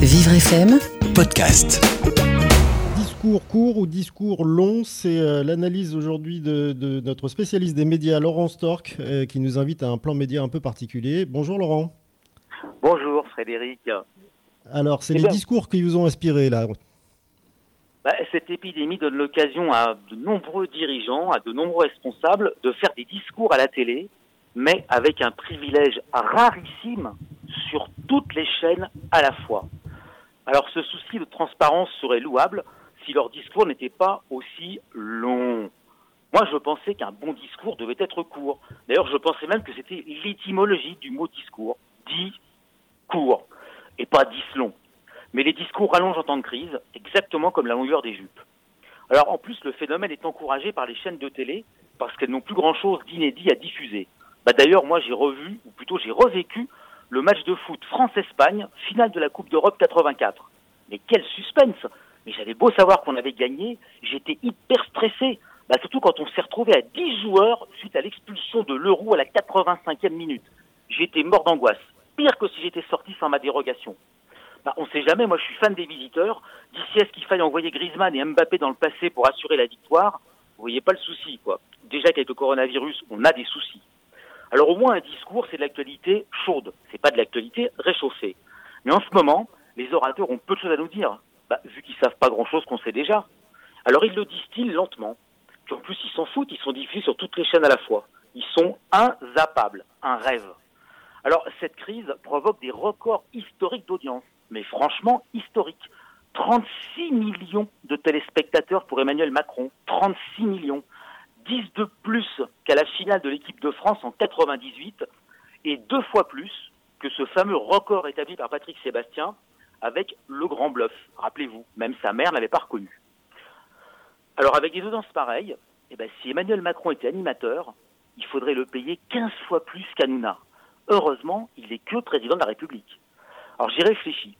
Vivre FM, podcast. Discours court ou discours long, c'est euh, l'analyse aujourd'hui de, de notre spécialiste des médias, Laurent Stork, euh, qui nous invite à un plan média un peu particulier. Bonjour Laurent. Bonjour Frédéric. Alors, c'est Eh les bien- discours qui vous ont inspiré là. Bah, cette épidémie donne l'occasion à de nombreux dirigeants, à de nombreux responsables de faire des discours à la télé, mais avec un privilège rarissime toutes les chaînes à la fois. Alors ce souci de transparence serait louable si leur discours n'était pas aussi long. Moi, je pensais qu'un bon discours devait être court. D'ailleurs, je pensais même que c'était l'étymologie du mot discours. Dit court et pas dix long. Mais les discours rallongent en temps de crise, exactement comme la longueur des jupes. Alors en plus, le phénomène est encouragé par les chaînes de télé parce qu'elles n'ont plus grand-chose d'inédit à diffuser. Bah, D'ailleurs, moi j'ai revu, ou plutôt j'ai revécu, le match de foot France-Espagne, finale de la Coupe d'Europe 84. Mais quel suspense Mais j'avais beau savoir qu'on avait gagné, j'étais hyper stressé. Bah, surtout quand on s'est retrouvé à 10 joueurs suite à l'expulsion de l'Euro à la 85e minute. J'étais mort d'angoisse. Pire que si j'étais sorti sans ma dérogation. Bah, on sait jamais, moi je suis fan des visiteurs. D'ici à ce qu'il faille envoyer Griezmann et Mbappé dans le passé pour assurer la victoire, vous voyez pas le souci, quoi. Déjà qu'avec le coronavirus, on a des soucis. Alors au moins un discours, c'est de l'actualité chaude, c'est pas de l'actualité réchauffée. Mais en ce moment, les orateurs ont peu de choses à nous dire, bah, vu qu'ils savent pas grand-chose qu'on sait déjà. Alors ils le distillent lentement. Puis en plus, ils s'en foutent, ils sont diffusés sur toutes les chaînes à la fois. Ils sont inzappables, un rêve. Alors cette crise provoque des records historiques d'audience, mais franchement historiques. 36 millions de téléspectateurs pour Emmanuel Macron, 36 millions, 10 de plus de l'équipe de France en 98 et deux fois plus que ce fameux record établi par Patrick Sébastien avec le grand bluff. Rappelez-vous, même sa mère n'avait pas reconnu. Alors avec des audiences pareilles, eh ben, si Emmanuel Macron était animateur, il faudrait le payer 15 fois plus qu'Anouna. Heureusement, il n'est que président de la République. Alors j'y réfléchis.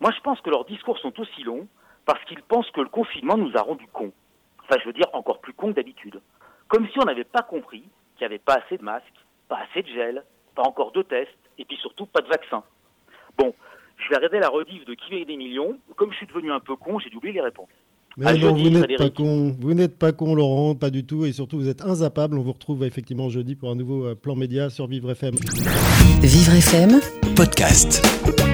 Moi, je pense que leurs discours sont aussi longs parce qu'ils pensent que le confinement nous a rendus cons. Enfin, je veux dire encore plus cons que d'habitude. Comme si on n'avait pas compris qu'il n'y avait pas assez de masques, pas assez de gel, pas encore de tests, et puis surtout pas de vaccin. Bon, je vais regarder la rediff de Qui veut des millions. Comme je suis devenu un peu con, j'ai oublié les réponses. Mais À non, jeudi, vous n'êtes pas con, vous n'êtes pas con Laurent, pas du tout, et surtout vous êtes inzappable. On vous retrouve effectivement jeudi pour un nouveau euh, plan média sur Vivre FM. Vivre FM, Podcast.